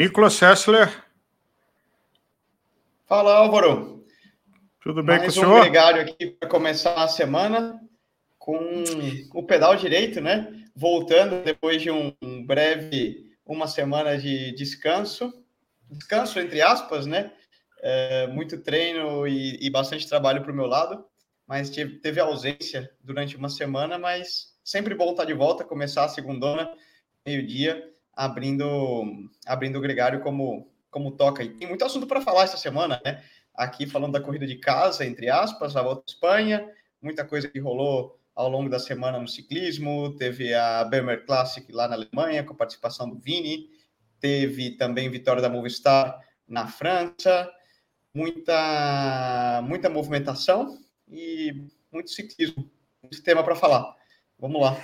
Nicolas Sessler. Fala, Álvaro. Tudo bem Mais com o senhor? um gregário aqui para começar a semana com o pedal direito, né? Voltando depois de um breve uma semana de descanso, descanso entre aspas, né? É, muito treino e, e bastante trabalho para o meu lado, mas teve, teve ausência durante uma semana, mas sempre bom estar de volta, começar a segundona, meio-dia, abrindo, abrindo o gregário como, como toca. E tem muito assunto para falar essa semana, né? Aqui falando da corrida de casa, entre aspas, a volta à Espanha, muita coisa que rolou ao longo da semana no ciclismo, teve a Bremer Classic lá na Alemanha, com a participação do Vini, teve também vitória da Movistar na França, muita, muita movimentação e muito ciclismo, muito tema para falar. Vamos lá.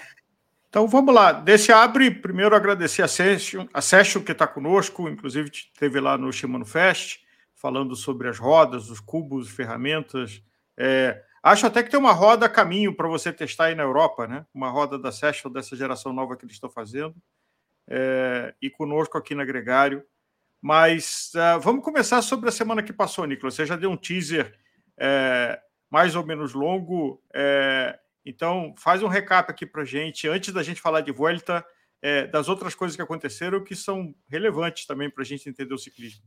Então vamos lá. Desse abre, primeiro agradecer a Session, a Session que está conosco, inclusive esteve lá no Shimano Fest, falando sobre as rodas, os cubos, ferramentas. É, Acho até que tem uma roda a caminho para você testar aí na Europa, né? Uma roda da Session dessa geração nova que eles estão fazendo. É, e conosco aqui na Gregário. Mas uh, vamos começar sobre a semana que passou, Nicolas. Você já deu um teaser é, mais ou menos longo. É, então, faz um recap aqui para gente, antes da gente falar de Vuelta, é, das outras coisas que aconteceram que são relevantes também para a gente entender o ciclismo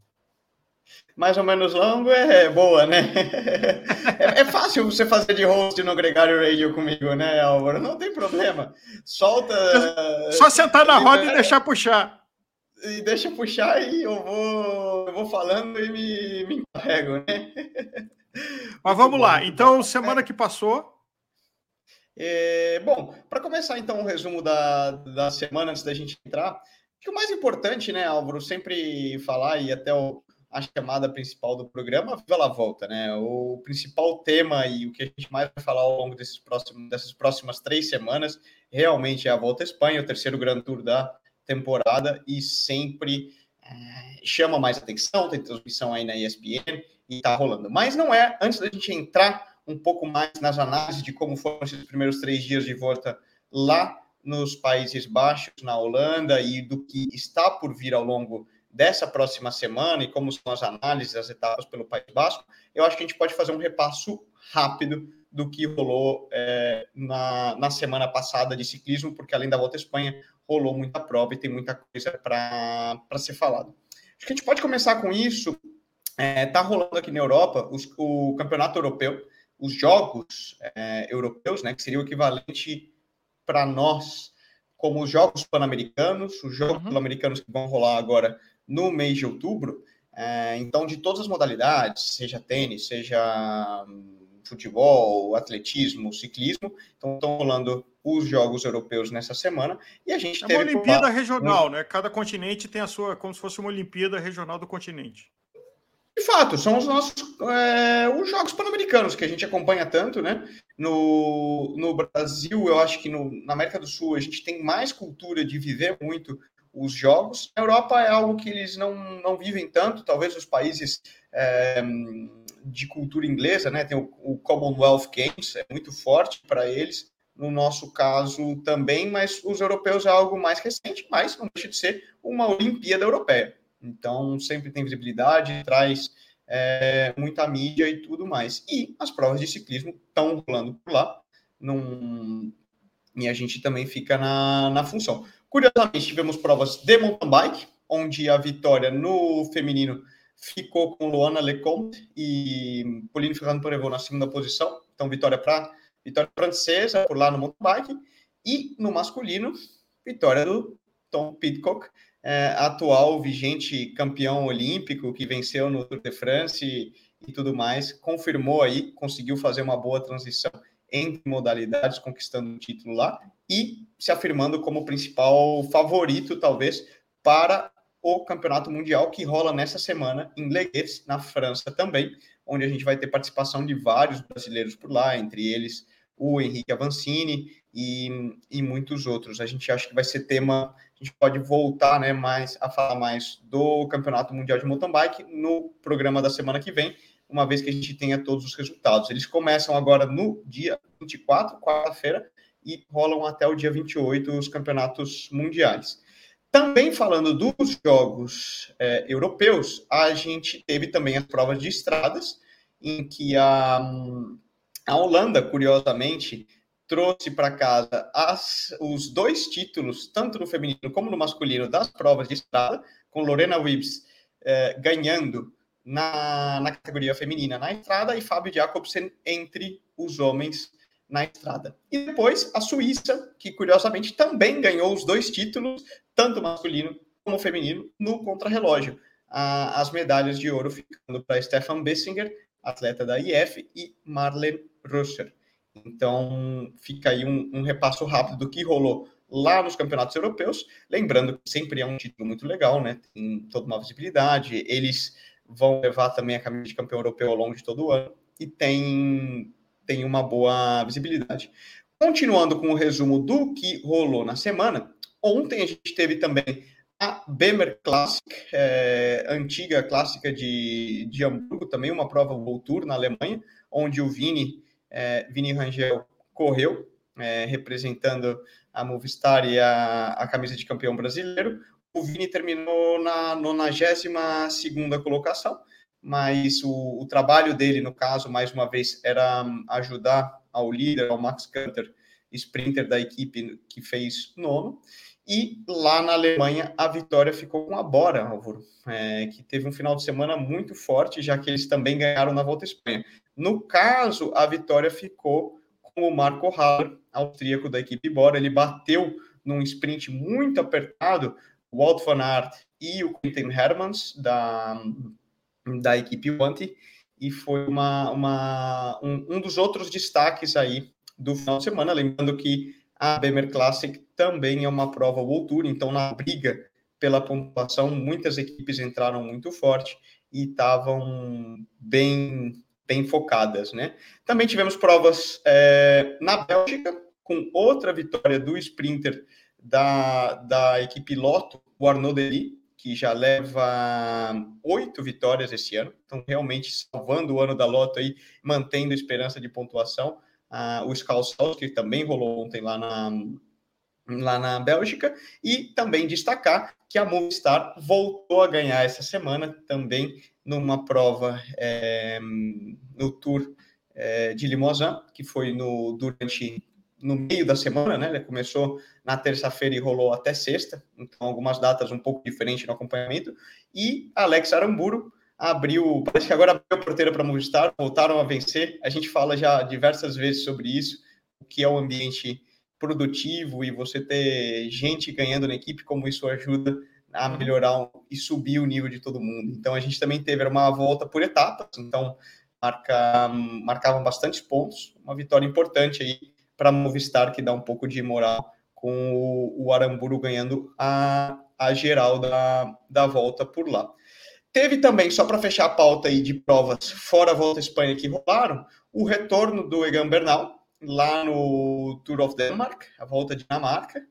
mais ou menos longo é boa, né? É, é, fácil você fazer de host no Gregário Radio comigo, né, Álvaro? Não tem problema. Solta. Só sentar na roda e deixar puxar. E deixa puxar e eu vou, eu vou falando e me, me encarrego, né? Mas vamos lá. Então, semana que passou. É, bom, para começar então o resumo da, da semana antes da gente entrar, que o mais importante, né, Álvaro, sempre falar e até o a chamada principal do programa, Viva la Volta, né? O principal tema e o que a gente mais vai falar ao longo desses próximos, dessas próximas três semanas realmente é a Volta à Espanha, o terceiro Grand Tour da temporada e sempre é, chama mais atenção, tem transmissão aí na ESPN e tá rolando. Mas não é, antes da gente entrar um pouco mais nas análises de como foram esses primeiros três dias de volta lá nos Países Baixos, na Holanda, e do que está por vir ao longo dessa próxima semana e como são as análises, as etapas pelo País Basco, eu acho que a gente pode fazer um repasso rápido do que rolou é, na, na semana passada de ciclismo, porque além da Volta à Espanha, rolou muita prova e tem muita coisa para ser falado. Acho que a gente pode começar com isso. Está é, tá rolando aqui na Europa os, o Campeonato Europeu, os Jogos é, Europeus, né, que seria o equivalente para nós como os Jogos Pan-Americanos, os Jogos uhum. Pan-Americanos que vão rolar agora no mês de outubro. É, então, de todas as modalidades, seja tênis, seja hum, futebol, atletismo, ciclismo, então estão rolando os Jogos Europeus nessa semana e a gente é teve uma Olimpíada regional, né? Cada continente tem a sua, como se fosse uma Olimpíada regional do continente. De fato, são os nossos é, os Jogos Pan-Americanos que a gente acompanha tanto, né? No, no Brasil, eu acho que no, na América do Sul a gente tem mais cultura de viver muito os jogos. Na Europa é algo que eles não, não vivem tanto, talvez os países é, de cultura inglesa, né? Tem o, o Commonwealth Games, é muito forte para eles. No nosso caso também, mas os europeus é algo mais recente, mas não deixa de ser uma Olimpíada Europeia. Então sempre tem visibilidade, traz é, muita mídia e tudo mais. E as provas de ciclismo estão rolando por lá, num... e a gente também fica na, na função. Curiosamente, tivemos provas de mountain bike, onde a vitória no feminino ficou com Luana Lecomte e Pauline Ferrand Prevot na segunda posição. Então, vitória para vitória francesa por lá no mountain bike. E no masculino, vitória do Tom Pidcock, é, atual vigente campeão olímpico que venceu no Tour de France e, e tudo mais, confirmou aí, conseguiu fazer uma boa transição entre modalidades, conquistando o título lá e se afirmando como principal favorito, talvez, para o Campeonato Mundial que rola nessa semana em Legues, na França também, onde a gente vai ter participação de vários brasileiros por lá, entre eles o Henrique Avancini e, e muitos outros. A gente acha que vai ser tema, a gente pode voltar né, mais a falar mais do Campeonato Mundial de Mountain Bike no programa da semana que vem, uma vez que a gente tenha todos os resultados. Eles começam agora no dia 24, quarta-feira, e rolam até o dia 28 os campeonatos mundiais. Também falando dos jogos é, europeus, a gente teve também as provas de estradas, em que a, a Holanda, curiosamente, trouxe para casa as, os dois títulos, tanto no feminino como no masculino, das provas de estrada, com Lorena Wibbs é, ganhando na, na categoria feminina na estrada e Fábio Jacobsen entre os homens na estrada. E depois a Suíça, que curiosamente também ganhou os dois títulos, tanto masculino como feminino, no contrarrelógio. As medalhas de ouro ficando para Stefan Bessinger, atleta da IF, e Marlene Russer. Então, fica aí um, um repasso rápido do que rolou lá nos campeonatos europeus. Lembrando que sempre é um título muito legal, né? Tem toda uma visibilidade. Eles vão levar também a camisa de campeão europeu ao longo de todo o ano e tem tem uma boa visibilidade. Continuando com o resumo do que rolou na semana, ontem a gente teve também a Bemer Classic, é, antiga clássica de, de Hamburgo, também uma prova World Tour na Alemanha, onde o Vini, é, Vini Rangel correu, é, representando a Movistar e a, a camisa de campeão brasileiro. O Vini terminou na 92ª colocação, mas o, o, trabalho dele, no caso, mais uma vez, era ajudar ao líder, ao Max Canter, sprinter da equipe que fez nono. E lá na Alemanha, a vitória ficou com a Bora, Álvaro, é, que teve um final de semana muito forte, já que eles também ganharam na Volta à Espanha. No caso, a vitória ficou com o Marco Haller, austríaco da equipe Bora. Ele bateu num sprint muito apertado o Walt van Aert e o Quentin Hermans, da, da equipe Wanty, e foi uma, uma, um, um dos outros destaques aí do final de semana. Lembrando que a Bemer Classic também é uma prova World Tour, então na briga pela pontuação, muitas equipes entraram muito forte e estavam bem, bem focadas, né? Também tivemos provas é, na Bélgica, com outra vitória do sprinter da, da equipe Lotto, o Arnaud Delis, que já leva oito vitórias esse ano, então realmente salvando o ano da Loto aí, mantendo esperança de pontuação. Ah, o Scalsaus, que também rolou ontem lá na, lá na Bélgica, e também destacar que a Movistar voltou a ganhar essa semana também numa prova é, no Tour é, de Limousin, que foi no, durante no meio da semana, né? Ele começou na terça-feira e rolou até sexta, então algumas datas um pouco diferentes no acompanhamento. E Alex Aramburo abriu, parece que agora abriu a porteira para Movistar, voltaram a vencer. A gente fala já diversas vezes sobre isso, o que é o um ambiente produtivo e você ter gente ganhando na equipe, como isso ajuda a melhorar e subir o nível de todo mundo. Então a gente também teve uma volta por etapas, então marca, marcavam bastantes pontos, uma vitória importante aí para Movistar, que dá um pouco de moral com o, o Aramburu ganhando a, a geral da, da volta por lá. Teve também, só para fechar a pauta aí de provas fora a volta à Espanha que rolaram, o retorno do Egan Bernal lá no Tour of Denmark, a volta de Dinamarca,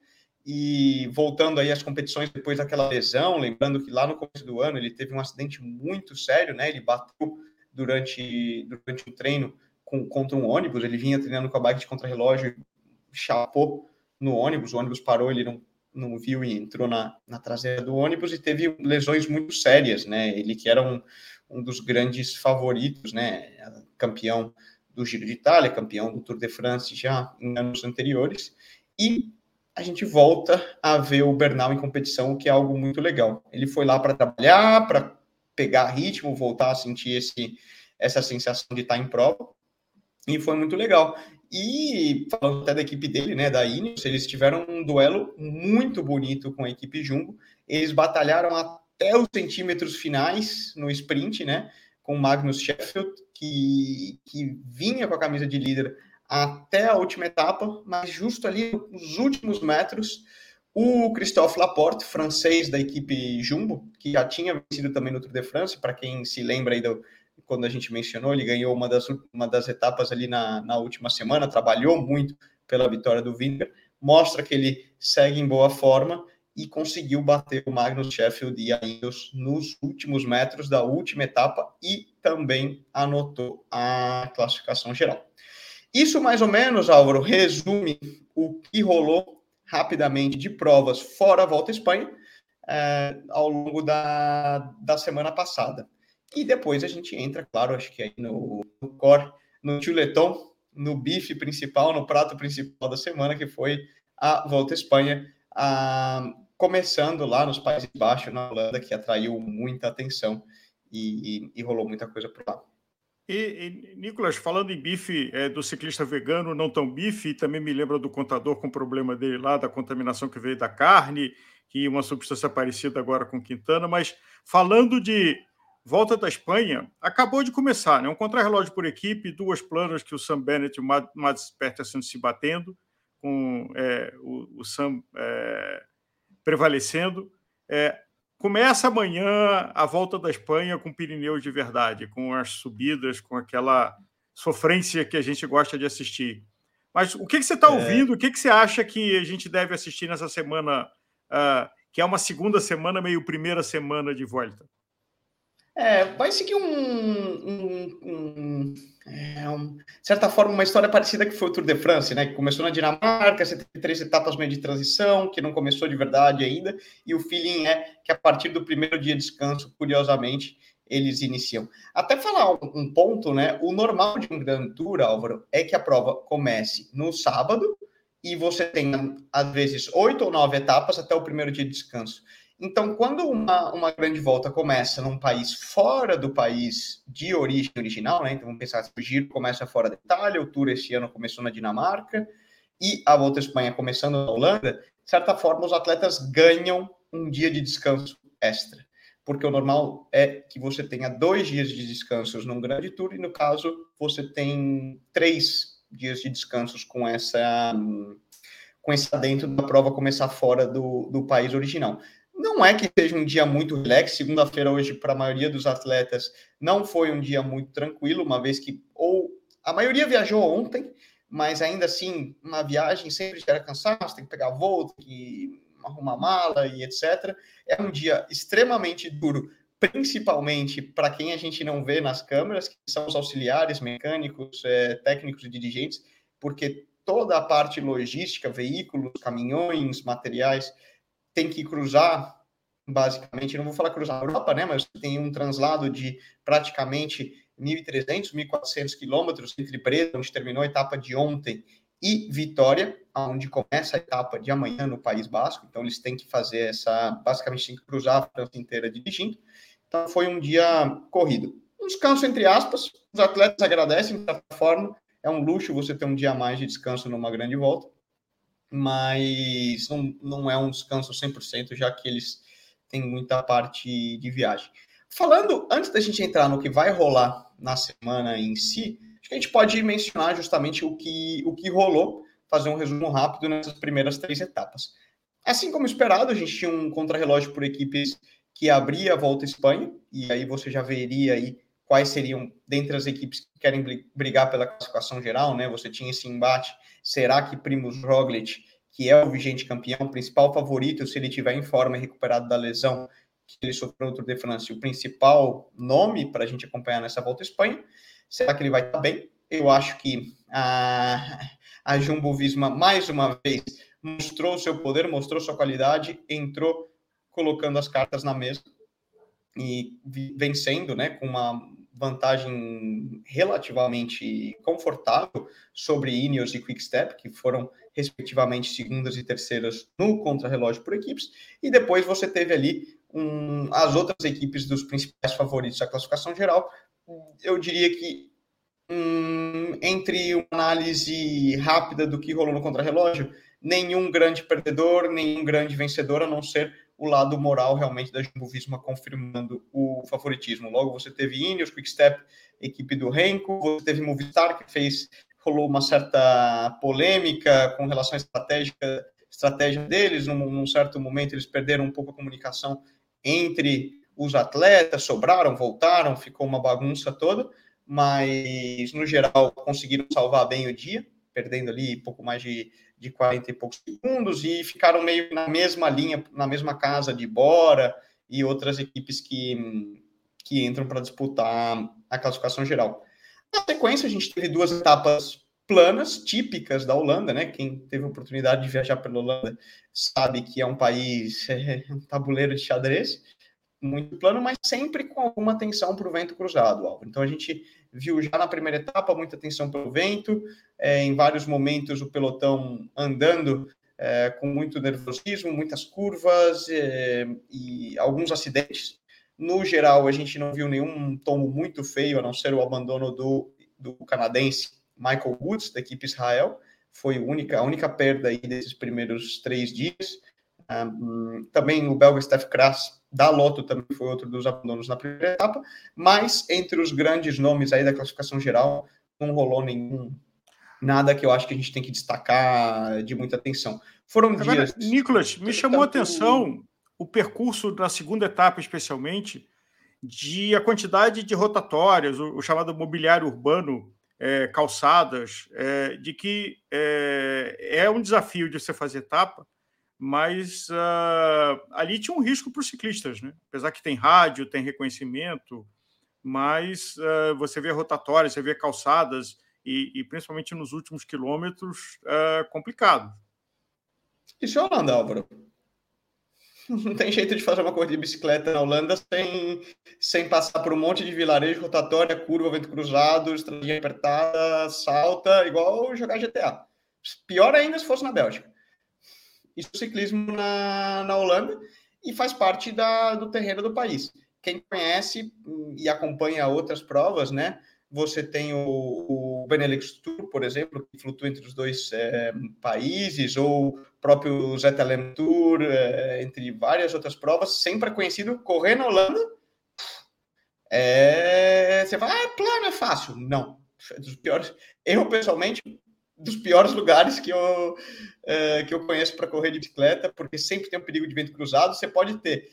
e voltando aí às competições depois daquela lesão, lembrando que lá no começo do ano ele teve um acidente muito sério, né? Ele bateu durante, durante o treino com, contra um ônibus, ele vinha treinando com a bike de contrarrelógio, chapou no ônibus, o ônibus parou, ele não, não viu e entrou na, na traseira do ônibus e teve lesões muito sérias, né? Ele que era um, um dos grandes favoritos, né? Campeão do Giro de Itália, campeão do Tour de France já em anos anteriores, e a gente volta a ver o Bernal em competição, que é algo muito legal. Ele foi lá para trabalhar, para pegar ritmo, voltar a sentir esse, essa sensação de estar em prova, e foi muito legal. E falando até da equipe dele, né, da Ineos, eles tiveram um duelo muito bonito com a equipe Jumbo. Eles batalharam até os centímetros finais no sprint, né, com Magnus Sheffield, que, que vinha com a camisa de líder até a última etapa, mas justo ali nos últimos metros, o Christophe Laporte, francês da equipe Jumbo, que já tinha vencido também no Tour de France, para quem se lembra aí do, quando a gente mencionou, ele ganhou uma das, uma das etapas ali na, na última semana, trabalhou muito pela vitória do Vingegaard, mostra que ele segue em boa forma e conseguiu bater o Magnus Sheffield e a Ineos nos últimos metros da última etapa e também anotou a classificação geral. Isso mais ou menos, Álvaro, resume o que rolou rapidamente de provas fora a Volta à Espanha. é, ao longo da, da semana passada. E depois a gente entra, claro, acho que aí no, no core, no chuletão, no bife principal, no prato principal da semana, que foi a Volta à Espanha, a, começando lá nos Países Baixos, na Holanda, que atraiu muita atenção e, e, e rolou muita coisa por lá. E, e, Nicolas, falando em bife é, do ciclista vegano, não tão bife, também me lembra do contador com o problema dele lá, da contaminação que veio da carne, que uma substância parecida agora com Quintana, mas falando de volta da Espanha, acabou de começar, né? Um contrarrelógio por equipe, duas planas que o Sam Bennett e o Mads Peterson se batendo, com é, o, o, Sam é, prevalecendo. É, Começa amanhã a volta da Espanha com Pirineus de verdade, com as subidas, com aquela sofrência que a gente gosta de assistir. Mas o que, que você está é... ouvindo? O que, que você acha que a gente deve assistir nessa semana, uh, que é uma segunda semana, meio primeira semana de volta? É, vai seguir um, um, um, é, um, de certa forma, uma história parecida que foi o Tour de France, né? Que começou na Dinamarca, você teve três etapas meio de transição, que não começou de verdade ainda, e o feeling é que a partir do primeiro dia de descanso, curiosamente, eles iniciam. Até falar um, um ponto, né? O normal de um Grand Tour, Álvaro, é que a prova comece no sábado e você tenha, às vezes, oito ou nove etapas até o primeiro dia de descanso. Então, quando uma, uma grande volta começa num país fora do país de origem original, né? Então, vamos pensar que o giro começa fora da Itália, o Tour esse ano começou na Dinamarca, e a Volta à Espanha começando na Holanda, de certa forma, os atletas ganham um dia de descanso extra. Porque o normal é que você tenha dois dias de descansos num grande tour, e no caso, você tem três dias de descansos com essa com esse adentro da prova começar fora do, do país original. Não é que seja um dia muito relax. Segunda-feira, hoje, para a maioria dos atletas, não foi um dia muito tranquilo, uma vez que ou a maioria viajou ontem, mas ainda assim, uma viagem sempre gera cansaço, tem que pegar voo, tem que arrumar mala e etc. É um dia extremamente duro, principalmente para quem a gente não vê nas câmeras, que são os auxiliares, mecânicos, é, técnicos e dirigentes, porque toda a parte logística, veículos, caminhões, materiais, tem que cruzar, basicamente, não vou falar cruzar a Europa, né, mas tem um translado de praticamente 1.300, 1.400 quilômetros entre Breda, onde terminou a etapa de ontem, e Vitória, onde começa a etapa de amanhã no País Basco. Então, eles têm que fazer essa, basicamente, tem que cruzar a França inteira dirigindo. Então, foi um dia corrido. Um descanso, entre aspas, os atletas agradecem, de certa forma, é um luxo você ter um dia a mais de descanso numa grande volta mas não, não é um descanso 100%, já que eles têm muita parte de viagem. Falando, antes da gente entrar no que vai rolar na semana em si, acho que a gente pode mencionar justamente o que, o que rolou, fazer um resumo rápido nessas primeiras três etapas. Assim como esperado, a gente tinha um contrarrelógio por equipes que abria a volta à Espanha, e aí você já veria aí quais seriam, dentre as equipes que querem brigar pela classificação geral, né? Você tinha esse embate Será que Primoz Roglic, que é o vigente campeão, principal favorito, se ele tiver em forma e recuperado da lesão que ele sofreu no Tour de France, o principal nome para a gente acompanhar nessa volta à Espanha? Será que ele vai estar bem? Eu acho que a, a Jumbo Visma, mais uma vez, mostrou seu poder, mostrou sua qualidade, entrou colocando as cartas na mesa e vencendo, né, com uma vantagem relativamente confortável sobre Ineos e Quickstep, que foram respectivamente segundas e terceiras no contrarrelógio por equipes, e depois você teve ali um, as outras equipes dos principais favoritos da classificação geral. Eu diria que um, entre uma análise rápida do que rolou no contrarrelógio, nenhum grande perdedor, nenhum grande vencedor, a não ser o lado moral realmente da Jumbo Visma confirmando o favoritismo. Logo você teve Ineos, Quickstep, equipe do Renko, você teve Movistar que fez rolou uma certa polêmica com relação à estratégia, estratégia deles. Num, num certo momento eles perderam um pouco a comunicação entre os atletas, sobraram, voltaram, ficou uma bagunça toda, mas no geral conseguiram salvar bem o dia, perdendo ali pouco mais de de 40 e poucos segundos e ficaram meio na mesma linha, na mesma casa de Bora e outras equipes que, que entram para disputar a classificação geral. Na sequência, a gente teve duas etapas planas típicas da Holanda, né? Quem teve a oportunidade de viajar pela Holanda sabe que é um país, é, um tabuleiro de xadrez, muito plano, mas sempre com alguma atenção para o vento cruzado, Álvaro. Então a gente viu já na primeira etapa muita atenção pelo vento, é, em vários momentos o pelotão andando é, com muito nervosismo, muitas curvas é, e alguns acidentes. No geral, a gente não viu nenhum tombo muito feio, a não ser o abandono do, do canadense Michael Woods, da equipe Israel. Foi a única, a única perda aí desses primeiros três dias. Um, também o belga Steph Kras da Loto também foi outro dos abandonos na primeira etapa, mas entre os grandes nomes aí da classificação geral, não rolou nenhum nada que eu acho que a gente tem que destacar de muita atenção. Foram Agora, dias. Nicolas, me chamou a atenção o percurso da segunda etapa, especialmente, de a quantidade de rotatórias, o, o chamado mobiliário urbano, é, calçadas, é, de que é, é um desafio de você fazer etapa mas uh, ali tinha um risco para os ciclistas, né? apesar que tem rádio, tem reconhecimento, mas uh, você vê rotatórias, você vê calçadas, e, e principalmente nos últimos quilômetros, uh, complicado. Isso é Holanda, Álvaro. Não tem jeito de fazer uma corrida de bicicleta na Holanda sem, sem passar por um monte de vilarejo, rotatória, curva, vento cruzado, estradinha apertada, salta, igual jogar GTA. Pior ainda se fosse na Bélgica. É ciclismo na, na Holanda e faz parte da, do terreno do país. Quem conhece e acompanha outras provas, né? Você tem o, o Benelux Tour, por exemplo, que flutua entre os dois é, países, ou o próprio Zetelem Tour, é, entre várias outras provas, sempre é conhecido correr na Holanda. É, você fala, ah, plano é fácil. Não, é dos piores. Eu, pessoalmente, dos piores lugares que eu, é, que eu conheço para correr de bicicleta, porque sempre tem um perigo de vento cruzado. Você pode ter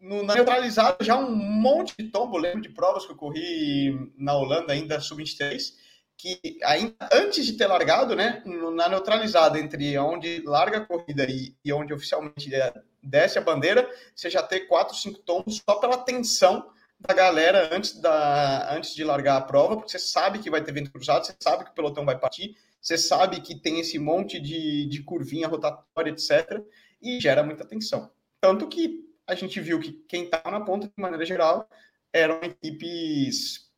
no, na neutralizada já um monte de tombo. Lembro de provas que eu corri na Holanda, ainda sub-23, que ainda antes de ter largado, né, na neutralizada entre onde larga a corrida e, e onde oficialmente é, desce a bandeira, você já tem quatro, cinco tombos só pela tensão da galera antes, da, antes de largar a prova, porque você sabe que vai ter vento cruzado, você sabe que o pelotão vai partir, você sabe que tem esse monte de, de curvinha rotatória, etc., e gera muita tensão. Tanto que a gente viu que quem estava na ponta, de maneira geral, eram equipes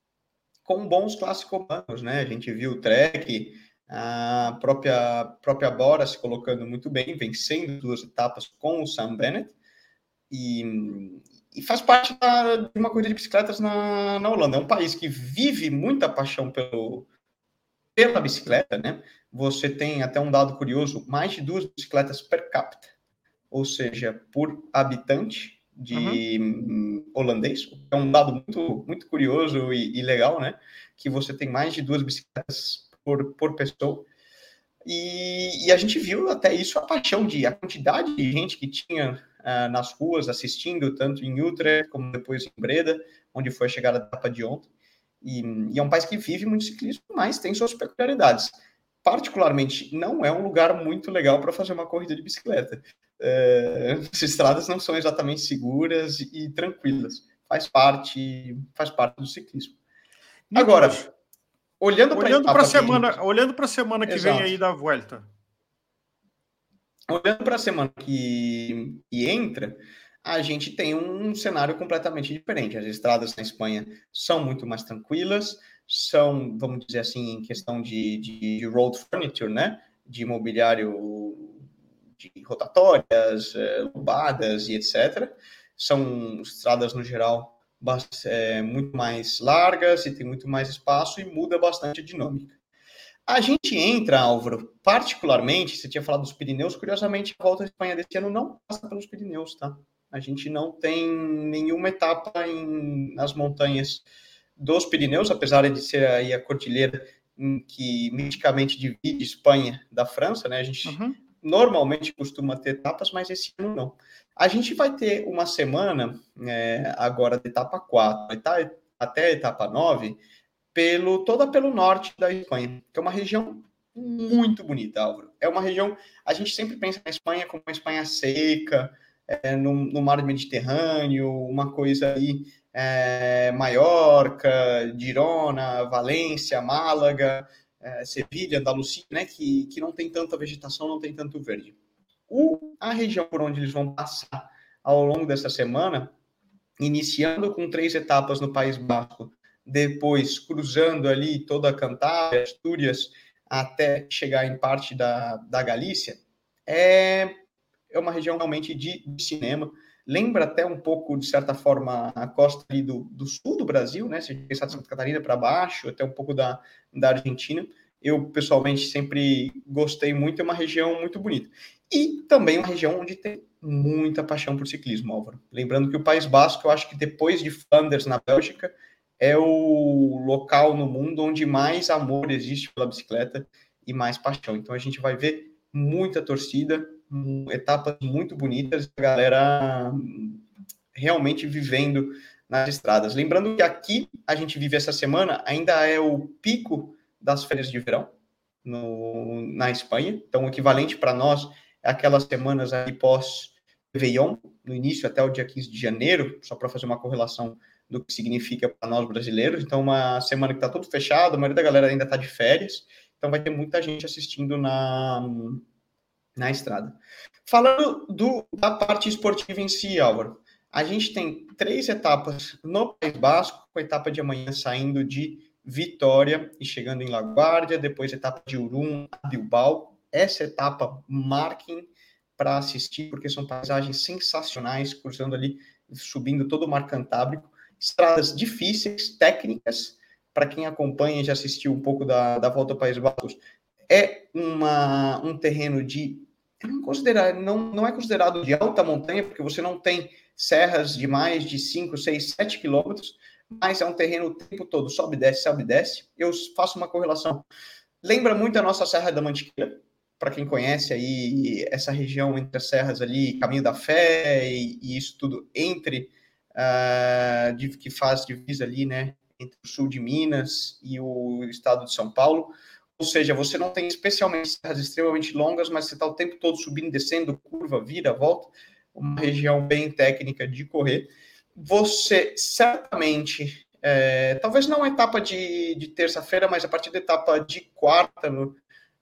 com bons classicomanos, né? A gente viu o Trek, a própria, própria Bora se colocando muito bem, vencendo duas etapas com o Sam Bennett, e, e faz parte da, de uma corrida de bicicletas na, na Holanda. É um país que vive muita paixão pelo, pela bicicleta, né? Você tem até um dado curioso, mais de duas bicicletas per capita, ou seja, por habitante de uhum. holandês. É um dado muito, muito curioso e, e, legal, né? Que você tem mais de duas bicicletas por, por pessoa. E, e, a gente viu até isso a paixão de a quantidade de gente que tinha uh, nas ruas assistindo, tanto em Utrecht como depois em Breda, onde foi a chegada da etapa de ontem. E, e é um país que vive muito ciclismo, mas tem suas peculiaridades. Particularmente, não é um lugar muito legal para fazer uma corrida de bicicleta. É, as estradas não são exatamente seguras e tranquilas. Faz parte, faz parte do ciclismo. Agora, olhando para a semana, gente... olhando para a semana que Exato. vem aí da volta. Olhando para a semana que, que entra, a gente tem um cenário completamente diferente. As estradas na Espanha são muito mais tranquilas, são, vamos dizer assim, em questão de, de road furniture, né? De mobiliário de rotatórias, lobadas e etc. São estradas, no geral, é, muito mais largas e tem muito mais espaço e muda bastante a dinâmica. A gente entra, Álvaro, particularmente, você tinha falado dos Pirineus, curiosamente, a volta à Espanha desse ano não passa pelos Pirineus, tá? A gente não tem nenhuma etapa em, nas montanhas dos Pirineus, apesar de ser aí a cordilheira que miticamente divide Espanha da França, né? A gente uhum. normalmente costuma ter etapas, mas esse ano não. A gente vai ter uma semana é, agora de etapa 4 até a etapa 9, pelo, toda pelo norte da Espanha, que é uma região muito bonita, Álvaro. É uma região, a gente sempre pensa na Espanha como uma Espanha seca, é, no, no, mar Mediterrâneo, uma coisa aí, é, Maiorca, Girona, Valência, Málaga, é, Sevilha, Andalucia, né, que, que não tem tanta vegetação, não tem tanto verde. O, a região por onde eles vão passar ao longo dessa semana, iniciando com três etapas no País Basco, depois cruzando ali toda a Cantábria, Astúrias, até chegar em parte da, da Galícia, é, é uma região realmente de, cinema. Lembra até um pouco, de certa forma, a costa ali do, do sul do Brasil, né? Se a gente pensar de Santa Catarina para baixo, até um pouco da, da Argentina. Eu, pessoalmente, sempre gostei muito, é uma região muito bonita. E também uma região onde tem muita paixão por ciclismo, Álvaro. Lembrando que o País Basco, eu acho que depois de Flanders, na Bélgica, é o local no mundo onde mais amor existe pela bicicleta e mais paixão. Então a gente vai ver muita torcida, etapas muito bonitas, a galera realmente vivendo nas estradas. Lembrando que aqui a gente vive essa semana, ainda é o pico das férias de verão no, na Espanha, então o equivalente para nós é aquelas semanas aí pós Réveillon, no início até o dia 15 de janeiro, só para fazer uma correlação do que significa para nós brasileiros. Então, uma semana que está tudo fechado, a maioria da galera ainda está de férias, então vai ter muita gente assistindo na, na estrada. Falando do, da parte esportiva em si, Álvaro, a gente tem três etapas no País Basco, com a etapa de amanhã saindo de Vitória e chegando em Laguardia, depois etapa de Urum Bilbao. Essa etapa marquem para assistir, porque são paisagens sensacionais, cruzando ali, subindo todo o Mar Cantábrico estradas difíceis, técnicas, para quem acompanha e já assistiu um pouco da, da Volta ao País Baixos, é uma, um terreno de. Não, não, não é considerado de alta montanha, porque você não tem serras de mais de 5, 6, 7 quilômetros, mas é um terreno o tempo todo, sobe, desce, sobe, desce. Eu faço uma correlação. Lembra muito a nossa Serra da Mantiqueira, para quem conhece aí essa região entre as serras ali, Caminho da Fé e, e isso tudo entre uh, de, que faz divisa ali, né, entre o sul de Minas e o estado de São Paulo. Ou seja, você não tem especialmente serras extremamente longas, mas você está o tempo todo subindo, descendo, curva, vira, volta. Uma região bem técnica de correr. Você certamente, é, talvez não a etapa de, de terça-feira, mas a partir da etapa de quarta, no,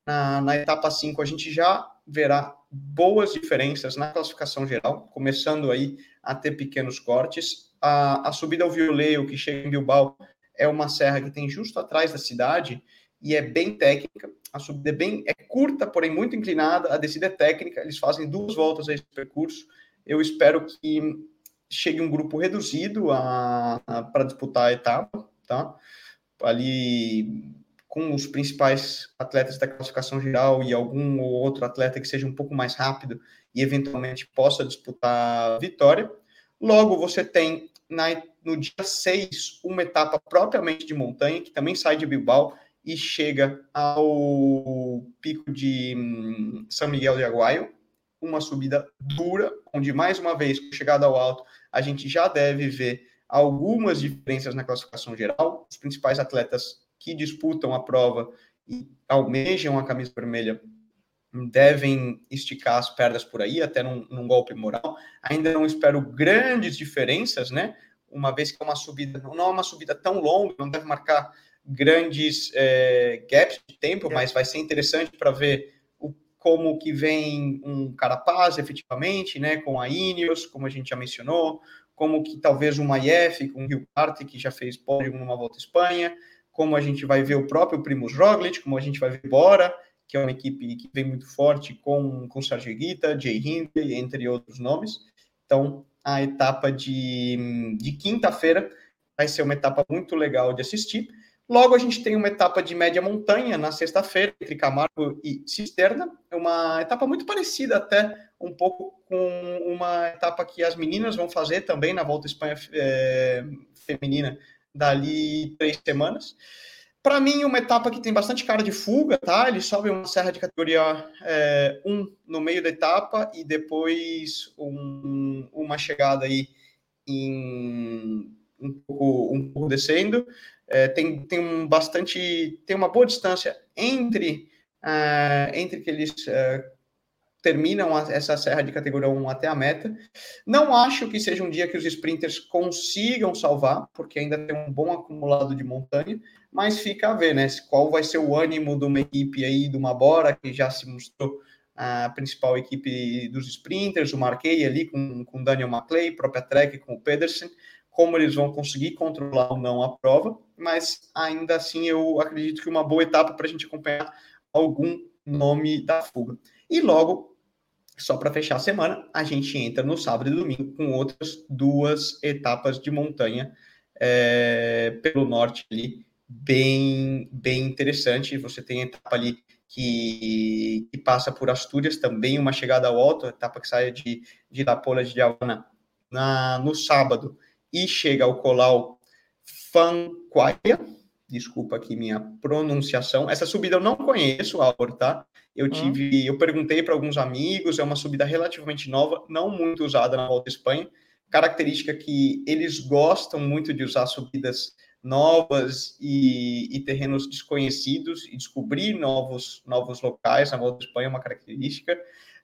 na, na etapa 5, a gente já verá boas diferenças na classificação geral, começando aí a ter pequenos cortes. A, a subida ao Violeio, que chega em Bilbao, é uma serra que tem justo atrás da cidade e é bem técnica. A subida é bem é curta, porém muito inclinada. A descida é técnica. Eles fazem duas voltas a esse percurso. Eu espero que chegue um grupo reduzido para disputar a etapa, tá? Ali com os principais atletas da classificação geral e algum ou outro atleta que seja um pouco mais rápido e eventualmente possa disputar a vitória. Logo, você tem na, no dia 6 uma etapa propriamente de montanha, que também sai de Bilbao e chega ao pico de hum, São Miguel de Aguaio, uma subida dura, onde mais uma vez, com chegada ao alto, a gente já deve ver algumas diferenças na classificação geral. Os principais atletas que disputam a prova e almejam a camisa vermelha devem esticar as pernas por aí, até num, num, golpe moral. Ainda não espero grandes diferenças, né? Uma vez que é uma subida, não é uma subida tão longa, não deve marcar grandes é, gaps de tempo, é. mas vai ser interessante para ver o, como que vem um Carapaz efetivamente, né? Com a Ineos, como a gente já mencionou, como que talvez um Maieff com o Rio Parte, que já fez pódio numa volta à Espanha, como a gente vai ver o próprio Primus Roglic, como a gente vai ver Bora, que é uma equipe que vem muito forte com, com Sergio Guita, Jay Hindley, entre outros nomes. Então, a etapa de, de quinta-feira vai ser uma etapa muito legal de assistir. Logo, a gente tem uma etapa de média montanha na sexta-feira, entre Camargo e Cisterna, uma etapa muito parecida até um pouco com uma etapa que as meninas vão fazer também na Volta Espanha é, Feminina dali três semanas. Para mim, uma etapa que tem bastante cara de fuga, tá? Ele sobe uma serra de categoria é, 1 no meio da etapa e depois um, uma chegada aí em um pouco, um pouco descendo. É, tem, tem um bastante, tem uma boa distância entre, uh, entre aqueles uh, terminam essa serra de categoria 1 até a meta. Não acho que seja um dia que os sprinters consigam salvar, porque ainda tem um bom acumulado de montanha, mas fica a ver, né? Qual vai ser o ânimo de uma equipe aí, de uma Bora, que já se mostrou a principal equipe dos sprinters, o Marquei ali com, com Daniel Maclay, própria Trek com o Pedersen, como eles vão conseguir controlar ou não a prova, mas ainda assim eu acredito que uma boa etapa para a gente acompanhar algum nome da fuga. E logo, só para fechar a semana, a gente entra no sábado e domingo com outras duas etapas de montanha é, pelo norte ali, bem, bem interessante. Você tem a etapa ali que, que passa por Astúrias, também uma chegada ao alto, etapa que sai de, de La Pola de Havana na, no sábado e chega ao Colau Fanquaia, desculpa aqui minha pronunciação. Essa subida eu não conheço, Álvaro, tá? Eu hum. tive, hum. eu perguntei para alguns amigos, é uma subida relativamente nova, não muito usada na Volta à Espanha. Característica que eles gostam muito de usar subidas novas e, e, terrenos desconhecidos e descobrir novos novos locais na Volta à Espanha é uma característica.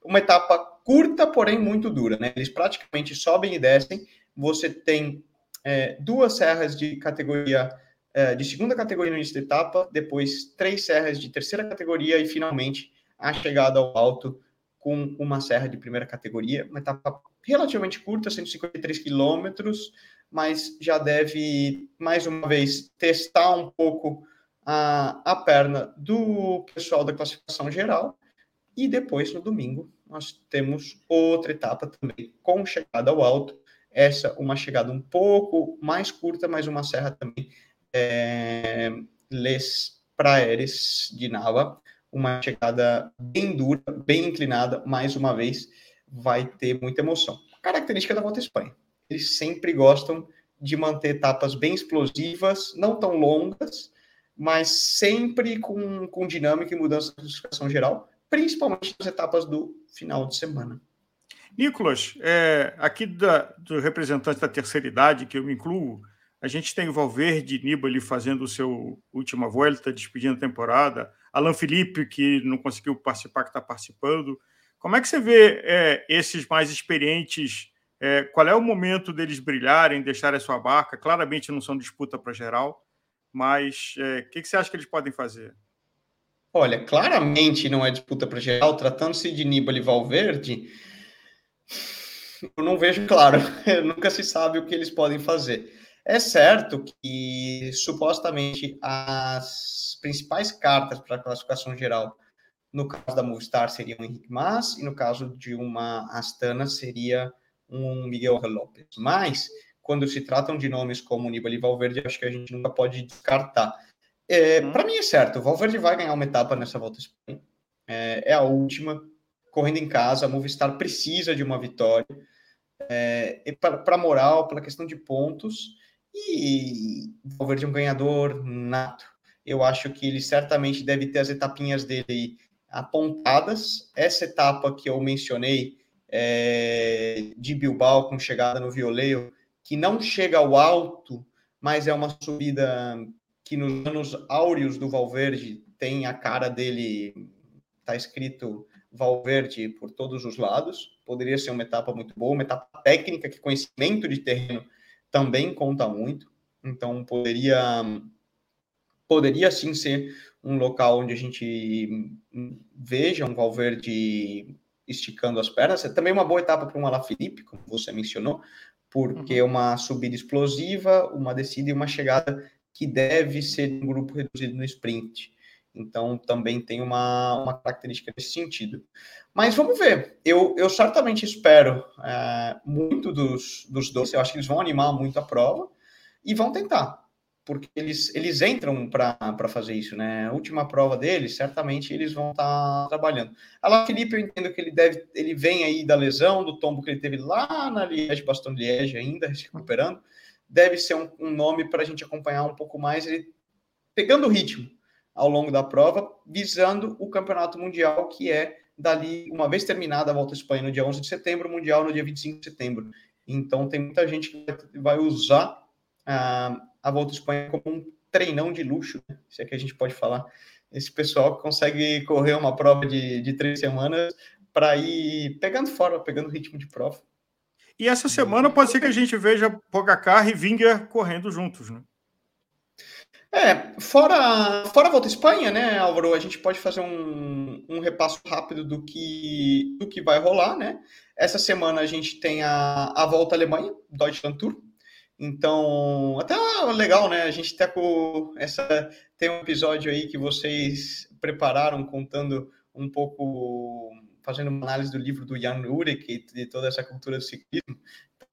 Uma etapa curta, porém muito dura, né? Eles praticamente sobem e descem. Você tem é, duas serras de categoria é, de segunda categoria no início da etapa, depois três serras de terceira categoria e finalmente a chegada ao alto com uma serra de primeira categoria, uma etapa relativamente curta, 153 quilômetros, mas já deve, mais uma vez, testar um pouco a, a perna do pessoal da classificação geral. E depois, no domingo, nós temos outra etapa também com chegada ao alto. Essa, uma chegada um pouco mais curta, mas uma serra também é, Les Praeres de Nava, uma chegada bem dura, bem inclinada, mais uma vez, vai ter muita emoção. Característica da Volta à Espanha. Eles sempre gostam de manter etapas bem explosivas, não tão longas, mas sempre com, com dinâmica e mudança de classificação geral, principalmente nas etapas do final de semana. Nicolas, é, aqui da, do representante da terceira idade, que eu me incluo, a gente tem o Valverde Nibali fazendo o seu última volta, despedindo a temporada. Alan Felipe, que não conseguiu participar, que está participando. Como é que você vê é, esses mais experientes? É, qual é o momento deles brilharem, deixarem a sua barca? Claramente não são disputa para geral, mas é, o é, que, que você acha que eles podem fazer? Olha, claramente não é disputa para geral. Tratando-se de Nibali Valverde, eu não vejo claro. Nunca se sabe o que eles podem fazer. É certo que, supostamente, as principais cartas para a classificação geral, no caso da Movistar, seriam o Henrique Mas, e no caso de uma Astana, seria um Miguel Lopes. Mas, quando se tratam de nomes como Nibali e Valverde, acho que a gente nunca pode descartar. É, hum. Para mim é certo, o Valverde vai ganhar uma etapa nessa volta à Espanha. É, é a última, correndo em casa, a Movistar precisa de uma vitória. É, para moral, pela questão de pontos, e Valverde é um ganhador nato. Eu acho que ele certamente deve ter as etapinhas dele apontadas. Essa etapa que eu mencionei é, de Bilbao com chegada no Violeio, que não chega ao alto, mas é uma subida que nos anos áureos do Valverde tem a cara dele, está escrito Valverde por todos os lados. Poderia ser uma etapa muito boa, uma etapa técnica, que conhecimento de terreno também conta muito. Então, poderia, poderia sim ser um local onde a gente veja um Valverde esticando as pernas. É também uma boa etapa para um Alaphilippe, como você mencionou, porque é uma subida explosiva, uma descida e uma chegada que deve ser um grupo reduzido no sprint. Então, também tem uma, uma característica nesse sentido. Mas vamos ver. Eu, eu certamente espero é, muito dos, dos dois. Eu acho que eles vão animar muito a prova e vão tentar. Porque eles, eles entram para fazer isso, né? A última prova deles, certamente eles vão estar tá trabalhando. Alá Felipe, eu entendo que ele deve, ele vem aí da lesão, do tombo que ele teve lá na Liege, Baston Liege, ainda se recuperando. Deve ser um, um nome para a gente acompanhar um pouco mais, ele pegando o ritmo ao longo da prova, visando o campeonato mundial, que é dali, uma vez terminada a volta à Espanha no dia 11 de setembro, o mundial no dia 25 de setembro. Então, tem muita gente que vai usar a, a volta à Espanha como um treinão de luxo, né? se é que a gente pode falar. Esse pessoal que consegue correr uma prova de, de três semanas para ir pegando fora, pegando ritmo de prova. E essa semana pode ser que a gente veja Pogacar e Winger correndo juntos, né? É, fora, fora a volta à Espanha, né, Álvaro, a gente pode fazer um, um repasso rápido do que, do que vai rolar, né? Essa semana a gente tem a, a volta à Alemanha, Deutschland Tour. Então, até legal, né? A gente até com essa tem um episódio aí que vocês prepararam contando um pouco, fazendo uma análise do livro do Jan Urek de toda essa cultura do ciclismo.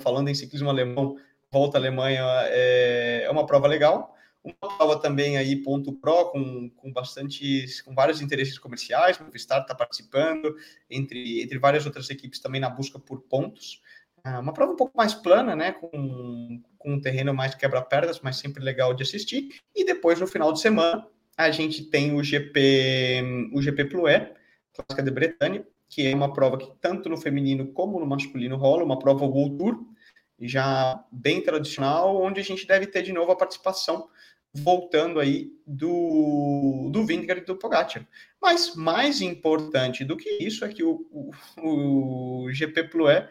Falando em ciclismo alemão, volta à Alemanha é, é uma prova legal uma prova também aí ponto pro com, com bastantes com vários interesses comerciais o Movistar está participando entre entre várias outras equipes também na busca por pontos. É uma prova um pouco mais plana né com, com um terreno mais quebra-pernas mas sempre legal de assistir. E depois no final de semana a gente tem o GP o GP Ploué clássica de Bretanha que é uma prova que tanto no feminino como no masculino rola uma prova World Tour já bem tradicional, onde a gente deve ter de novo a participação voltando aí do, do Vingegaard e do Pogacar. Mas mais importante do que isso é que o, o, o GP Ploué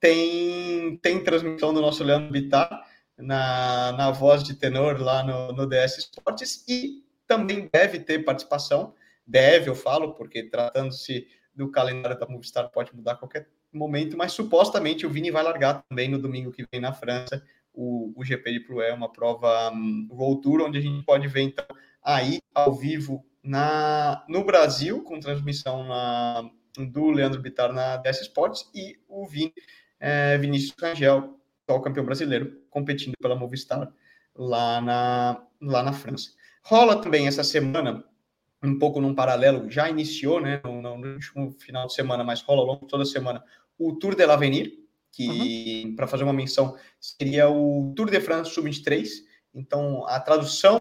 tem, tem transmissão do nosso Leandro Bittar na, na voz de tenor lá no, no DS Esportes e também deve ter participação, deve, eu falo, porque tratando-se do calendário da Movistar pode mudar a qualquer momento, mas supostamente o Vini vai largar também no domingo que vem na França o, o GP de Ploué, uma prova um, Tour, onde a gente pode ver então aí ao vivo na, no Brasil, com transmissão na, do Leandro Bittar na DS Sports e o Vini, é, Vinícius Rangel, atual campeão brasileiro, competindo pela Movistar lá na, lá na França. Rola também essa semana, um pouco num paralelo, já iniciou, né, no, no último final de semana, mas rola ao longo toda semana, o Tour de l'Avenir, que, uhum. para fazer uma menção, seria o Tour de France Sub-23. Então, a tradução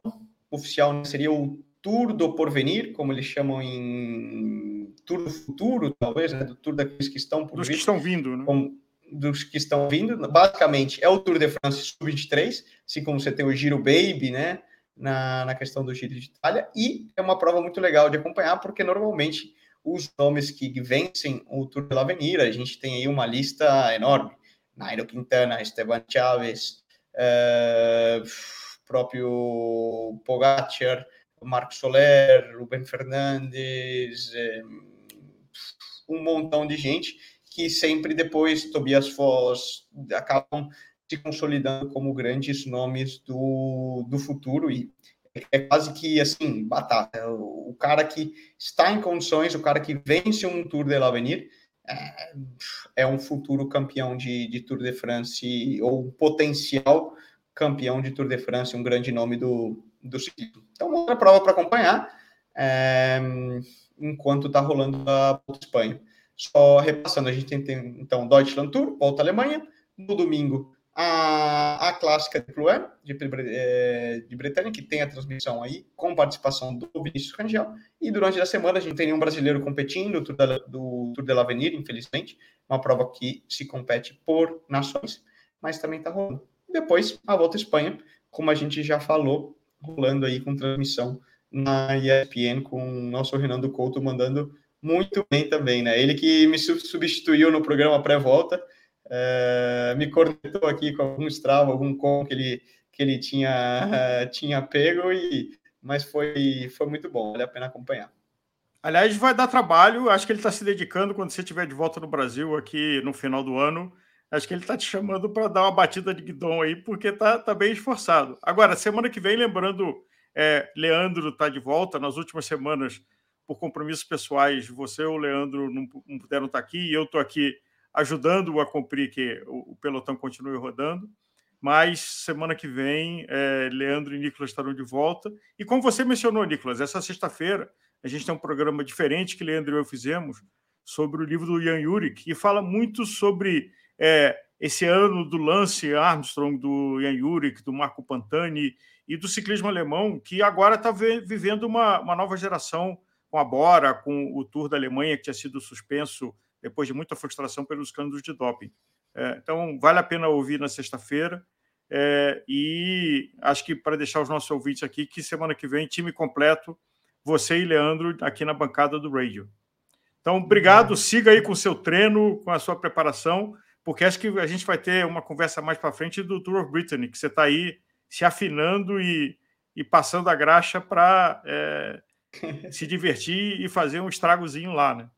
oficial seria o Tour do Porvenir, como eles chamam em Tour do Futuro, talvez, né? Do Tour daqueles que estão por Dos vir, que estão vindo, né? Como, dos que estão vindo. Basicamente, é o Tour de France Sub-23, assim como você tem o Giro Baby, né? Na, na questão do Giro de Itália. E é uma prova muito legal de acompanhar, porque normalmente os nomes que vencem o Tour de l'Avenir. A gente tem aí uma lista enorme. Nairo Quintana, Esteban Chaves, uh, próprio Pogacar, Marco Soler, Ruben Fernandes, um montão de gente que sempre depois, Tobias Foz, acabam se consolidando como grandes nomes do, do futuro e é quase que assim, batata. O, o, cara que está em condições, o cara que vence um Tour de l'Avenir, é, é um futuro campeão de, de Tour de France, ou potencial campeão de Tour de France, um grande nome do, do ciclismo. Então, outra prova para acompanhar, é, enquanto está rolando a Espanha. Só repassando, a gente tem, tem então Deutschland Tour, volta à Alemanha, no domingo a, a clássica de de, é, de Bretanha, que tem a transmissão aí, com participação do Vinícius Rangel, e durante a semana a gente tem um brasileiro competindo, do Tour, da, do Tour de l'Avenir, infelizmente, uma prova que se compete por nações, mas também está rolando. Depois, a volta à Espanha, como a gente já falou, rolando aí com transmissão na ESPN, com o nosso Renan Couto mandando muito bem também, né? Ele que me substituiu no programa pré-volta, é, me cornetou aqui com algum Strava, algum com que ele, que ele tinha, tinha pego, e, mas foi, foi muito bom, vale a pena acompanhar. Aliás, vai dar trabalho, acho que ele está se dedicando quando você estiver de volta no Brasil aqui no final do ano. Acho que ele está te chamando para dar uma batida de guidão aí, porque está tá bem esforçado. Agora, semana que vem, lembrando, é, Leandro está de volta. Nas últimas semanas, por compromissos pessoais, você e o Leandro não, não puderam estar tá aqui, e eu estou aqui ajudando a cumprir que o, pelotão continue rodando. Mas semana que vem, é, Leandro e Nicolas estarão de volta. E como você mencionou, Nicolas, essa sexta-feira a gente tem um programa diferente que Leandro e eu fizemos sobre o livro do Ian Yurik, e fala muito sobre é, esse ano do Lance Armstrong, do Ian Yurik, do Marco Pantani e do ciclismo alemão, que agora está vivendo uma, uma nova geração com a Bora, com o Tour da Alemanha, que tinha sido suspenso depois de muita frustração pelos escândalos de doping. É, então, vale a pena ouvir na sexta-feira. É, e acho que para deixar os nossos ouvintes aqui, que semana que vem, time completo, você e Leandro aqui na bancada do Radio. Então, obrigado. Siga aí com o seu treino, com a sua preparação, porque acho que a gente vai ter uma conversa mais para frente do Tour of Brittany, que você está aí se afinando e, e passando a graxa para é, se divertir e fazer um estragozinho lá, né?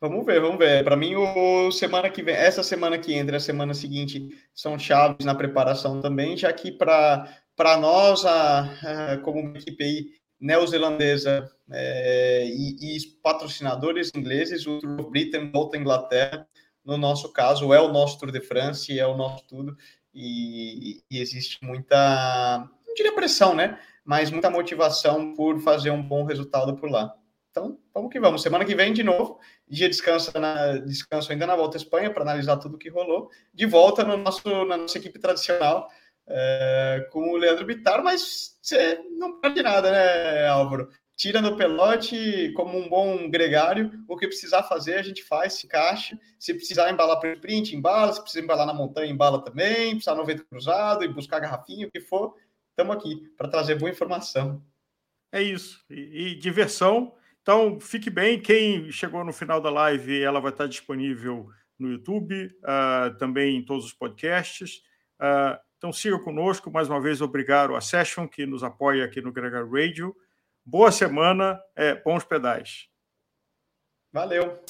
Vamos ver, vamos ver. Para mim, o semana que vem, essa semana que entra, a semana seguinte, são chaves na preparação também, já que para nós, a, a, como uma equipe neozelandesa é, e, e, patrocinadores ingleses, o Tour of Britain volta à Inglaterra. No nosso caso, é o nosso Tour de France, é o nosso tudo, e, e existe muita, não diria pressão, né? Mas muita motivação por fazer um bom resultado por lá. Então, vamos que vamos. Semana que vem, de novo, dia descanso, na, descanso ainda na volta à Espanha para analisar tudo que rolou. De volta no nosso, na nossa equipe tradicional é, com o Leandro Bittar, mas você não perde nada, né, Álvaro? Tira no pelote como um bom gregário. O que precisar fazer, a gente faz, se encaixa. Se precisar embalar para o sprint, embala. Se precisar embalar na montanha, embala também. Precisar no vento cruzado e buscar garrafinha, o que for. Estamos aqui para trazer boa informação. É isso. E, e diversão então, fique bem. Quem chegou no final da live, ela vai estar disponível no YouTube, uh, também em todos os podcasts. Uh, então, siga conosco. Mais uma vez, obrigado a Session, que nos apoia aqui no Gregar Radio. Boa semana, é, bons pedais. Valeu.